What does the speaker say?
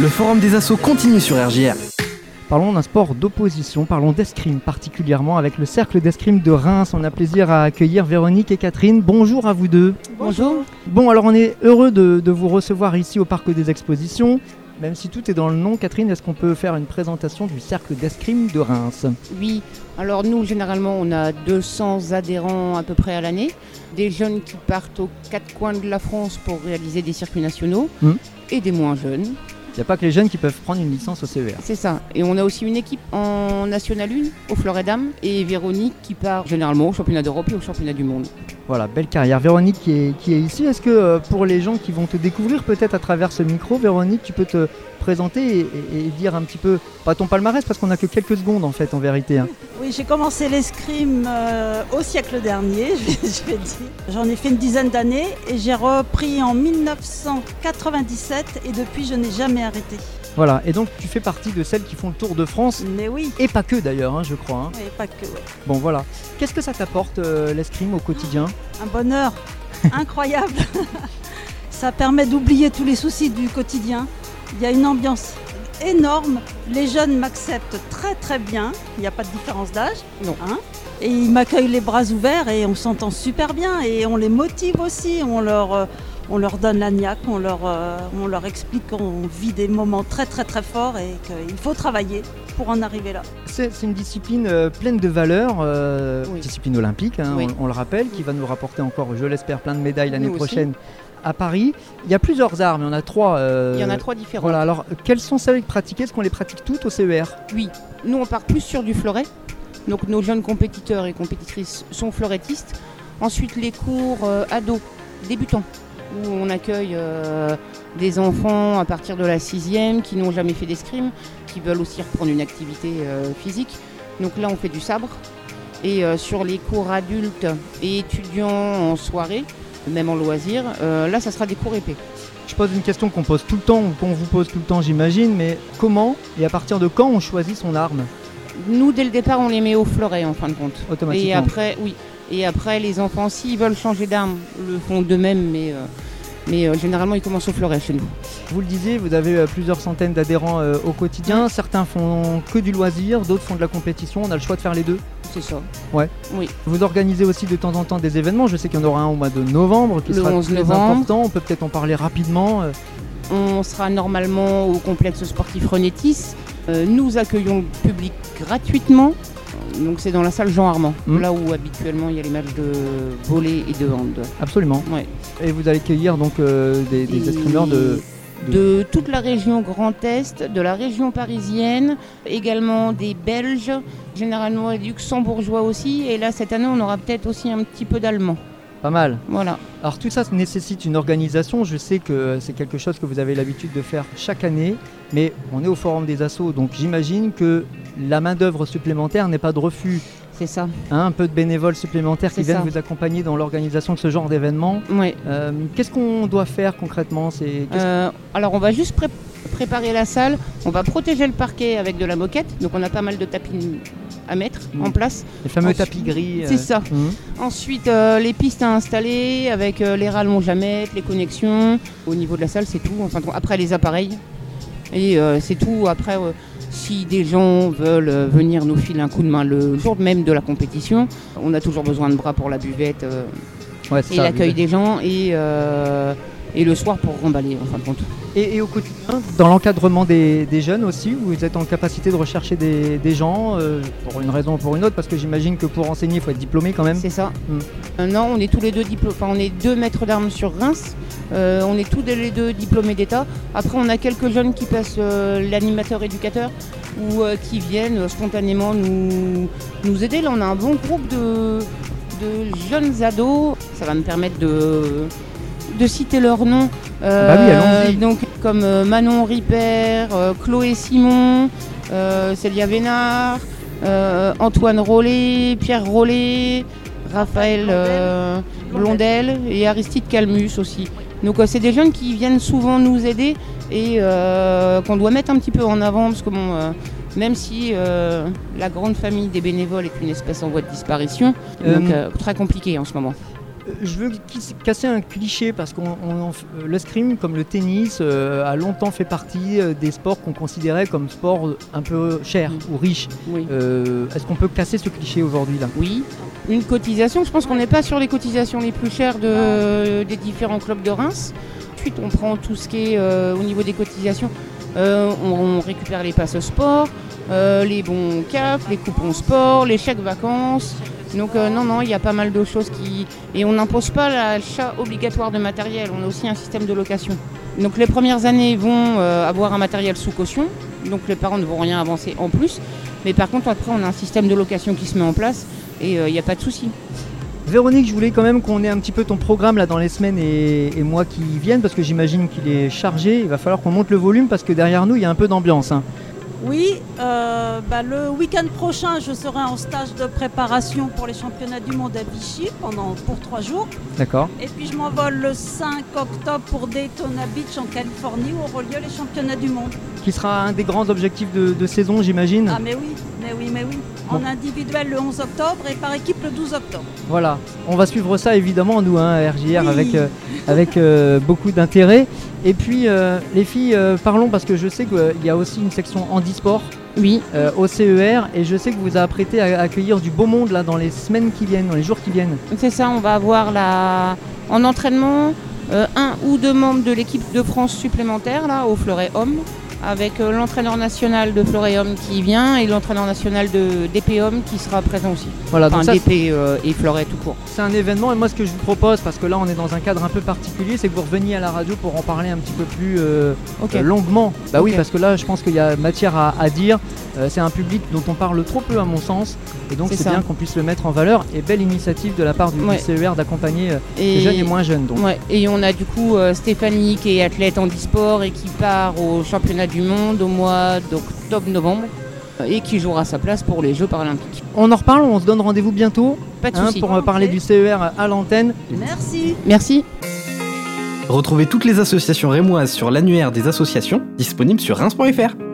Le forum des assauts continue sur RGR. Parlons d'un sport d'opposition, parlons d'escrime particulièrement avec le cercle d'escrime de Reims. On a plaisir à accueillir Véronique et Catherine. Bonjour à vous deux. Bonjour. Bon, alors on est heureux de, de vous recevoir ici au Parc des Expositions. Même si tout est dans le nom, Catherine, est-ce qu'on peut faire une présentation du cercle d'escrime de Reims? Oui, alors nous, généralement, on a 200 adhérents à peu près à l'année. Des jeunes qui partent aux quatre coins de la France pour réaliser des circuits nationaux Mhm. et des moins jeunes. Il n'y a pas que les jeunes qui peuvent prendre une licence au CER. C'est ça. Et on a aussi une équipe en National 1 au Floridam et Véronique qui part généralement au championnat d'Europe et au championnat du monde. Voilà, belle carrière. Véronique qui est, qui est ici. Est-ce que euh, pour les gens qui vont te découvrir peut-être à travers ce micro, Véronique, tu peux te présenter et, et- et dire un petit peu, pas ton palmarès parce qu'on n'a que quelques secondes en fait en vérité. hein. Oui, j'ai commencé l'escrime euh, au siècle dernier, je vais, je vais dire. J'en ai fait une dizaine d'années et j'ai repris en 1997 et depuis je n'ai jamais arrêté. Voilà, et donc tu fais partie de celles qui font le tour de France, Mais oui, et pas que d'ailleurs, hein, je crois. hein. oui, pas que. ouais. Bon voilà. Qu'est-ce que ça t'apporte euh, l'escrime au quotidien Un bonheur incroyable. Ça permet d'oublier tous les soucis du quotidien. Il y a une ambiance énorme. Les jeunes m'acceptent très très bien. Il n'y a pas de différence d'âge. Non. Hein et ils m'accueillent les bras ouverts et on s'entend super bien. Et on les motive aussi. On leur, euh, on leur donne la niaque. On leur, euh, on leur explique qu'on vit des moments très très très forts et qu'il faut travailler pour en arriver là. C'est c'est une discipline euh, pleine de valeurs, euh, Oui. discipline olympique, hein, Oui. on, on le rappelle, qui va nous rapporter encore, je l'espère, plein de médailles l'année prochaine à Paris. Il y a plusieurs armes, il y en a trois. euh, Il y en a trois différents. Voilà, alors quelles sont celles pratiquées Est-ce qu'on les pratique toutes au CER Oui, nous on part plus sur du fleuret. Donc nos jeunes compétiteurs et compétitrices sont fleurettistes. Ensuite les cours euh, ados, débutants, où on accueille euh, des enfants à partir de la sixième qui n'ont jamais fait d'escrime, qui veulent aussi reprendre une activité euh, physique. Donc là on fait du sabre. Et euh, sur les cours adultes et étudiants en soirée, même en loisir, euh, là ça sera des cours épais. Je pose une question qu'on pose tout le temps, ou qu'on vous pose tout le temps j'imagine, mais comment et à partir de quand on choisit son arme? Nous dès le départ on les met au fleuret en fin de compte. automatiquement Et après, oui. Et après, les enfants, s'ils veulent changer d'arme, le font d'eux-mêmes, mais, euh, mais euh, généralement, ils commencent au fleuret chez nous. Vous le disiez, vous avez euh, plusieurs centaines d'adhérents au quotidien. Certains font que du loisir, d'autres font de la compétition. On a le choix de faire les deux. C'est ça. Vous organisez aussi de temps en temps des événements. Je sais qu'il y en aura un au mois de novembre qui Le sera 11 très novembre. important. On peut peut-être en parler rapidement. On sera normalement au complexe sportif Renétis. Nous accueillons le public gratuitement. Donc c'est dans la salle Jean Armand, Mm. là où habituellement il y a les matchs de volley et de hand. Absolument. Ouais. Et vous allez accueillir donc euh, des, des escrimeurs de. de toute la région Grand Est, de la région parisienne, également des Belges, généralement des luxembourgeois aussi. Et là, cette année, on aura peut-être aussi un petit peu d'allemand. Pas mal. Voilà. Alors tout ça nécessite une organisation. Je sais que c'est quelque chose que vous avez l'habitude de faire chaque année, mais on est au Forum des Assos, donc j'imagine que la main d'œuvre supplémentaire n'est pas de refus. C'est ça. Hein, un peu de bénévoles supplémentaires qui C'est viennent ça. vous accompagner dans l'organisation de ce genre d'événement. Ouais. Euh, Qu'est-ce qu'on doit faire concrètement? C'est Euh, alors, on va juste pré- préparer la salle. On va protéger le parquet avec de la moquette. Donc, on a pas mal de tapis à mettre Mm. en place. Les fameux ensuite- tapis gris. C'est euh, ça. mhm. Ensuite, euh, les pistes à installer avec euh, les rallonges à mettre, les connexions. Au niveau de la salle, c'est tout. Enfin, après, les appareils. Et euh, c'est tout. Après, euh, si des gens veulent euh, venir nous filer un coup de main le jour même de la compétition, on a toujours besoin de bras pour la buvette Ouais, et l'accueil des gens et, et le soir pour remballer en fin de compte. Et, et au quotidien, dans l'encadrement des, des jeunes aussi, vous êtes en capacité de rechercher des, des gens euh, pour une raison ou pour une autre, parce que j'imagine que pour enseigner, il faut être diplômé quand même. C'est ça. Mm. Euh, non, on est tous les deux diplômés. Enfin, on est deux maîtres d'armes sur Reims. Euh, on est tous les deux diplômés d'État. Après, on a quelques jeunes qui passent euh, l'animateur éducateur ou qui viennent spontanément nous, nous aider. Là, on a un bon groupe de, de jeunes ados. Ça va me permettre de, de citer leurs noms. Euh, Bah oui, allons-y. Donc, comme euh, Manon Ripper, euh, Chloé Simon, euh, Célia Vénard, euh, Antoine Rollet, Pierre Rollet, Raphaël euh, Blondel et Aristide Calmus aussi. Donc euh, c'est des jeunes qui viennent souvent nous aider et euh, qu'on doit mettre un petit peu en avant parce que bon, euh, même si euh, la grande famille des bénévoles est une espèce en voie de disparition, Euh, donc euh, très compliqué en ce moment. Euh, je veux casser un cliché parce f- euh, l'escrime, comme le tennis, euh, a longtemps fait partie des sports qu'on considérait comme sports un peu chers Mm. ou riches. Oui. Euh, Est-ce qu'on peut casser ce cliché aujourd'hui là? Oui, une cotisation. Je pense qu'on n'est pas sur les cotisations les plus chères de, des différents clubs de Reims. Ensuite, on prend tout ce qui est au niveau des cotisations. On, on récupère les passes sport, les bons CAF, les coupons sport, les chèques vacances. Donc euh, non, non, il y a pas mal de choses qui... Et on n'impose pas l'achat obligatoire de matériel, on a aussi un système de location. Donc les premières années vont euh, avoir un matériel sous caution, donc les parents ne vont rien avancer en plus. Mais par contre, après, on a un système de location qui se met en place et il n'y a pas de souci. Véronique, je voulais quand même qu'on ait un petit peu ton programme là dans les semaines et, et mois qui viennent parce que j'imagine qu'il est chargé. Il va falloir qu'on monte le volume parce que derrière nous il y a un peu d'ambiance. hein. Oui, euh, bah, le week-end prochain, je serai en stage de préparation pour les championnats du monde à Vichy pendant, pour trois jours. D'accord. Et puis je m'envole le 5 octobre pour Daytona Beach en Californie où auront lieu les championnats du monde. Qui sera un des grands objectifs de, de saison, j'imagine. Ah mais oui, mais oui, mais oui. En Bon. individuel le 11 octobre et par équipe le 12 octobre. Voilà, on va suivre ça évidemment nous, hein, à RJR, Oui. avec, euh, avec euh, beaucoup d'intérêt. Et puis euh, les filles, euh, parlons parce que je sais qu'il y a aussi une section handisport Oui, euh, au CER et je sais que vous vous apprêtez à accueillir du beau monde là dans les semaines qui viennent, dans les jours qui viennent. c'est ça. On va avoir la... en entraînement euh, un ou deux membres de l'équipe de France supplémentaire là, au Fleuret Homme, avec euh, l'entraîneur national de Homme qui vient et l'entraîneur national de DP Homme qui sera présent aussi. Voilà, donc Enfin, ça DP euh, et Fleuret tout court. c'est un événement et moi ce que je vous propose, parce que là on est dans un cadre un peu particulier, c'est que vous reveniez à la radio pour en parler un petit peu plus euh, longuement. Bah oui, parce que là je pense qu'il y a matière à, à dire. Euh, c'est un public dont on parle trop peu à mon sens et donc C'est bien qu'on puisse le mettre en valeur et belle initiative de la part du. CER d'accompagner les jeunes et moins jeunes. Donc. Ouais, et on a du coup Stéphanie qui est athlète en e-sport et qui part au championnat du monde au mois d'octobre-novembre euh, et qui jouera sa place pour les Jeux paralympiques. On en reparle, on se donne rendez-vous bientôt Pas de hein, pour euh, parler du CER à l'antenne. Merci. Merci. Retrouvez toutes les associations rémoises sur l'annuaire des associations, disponible sur Reims.fr.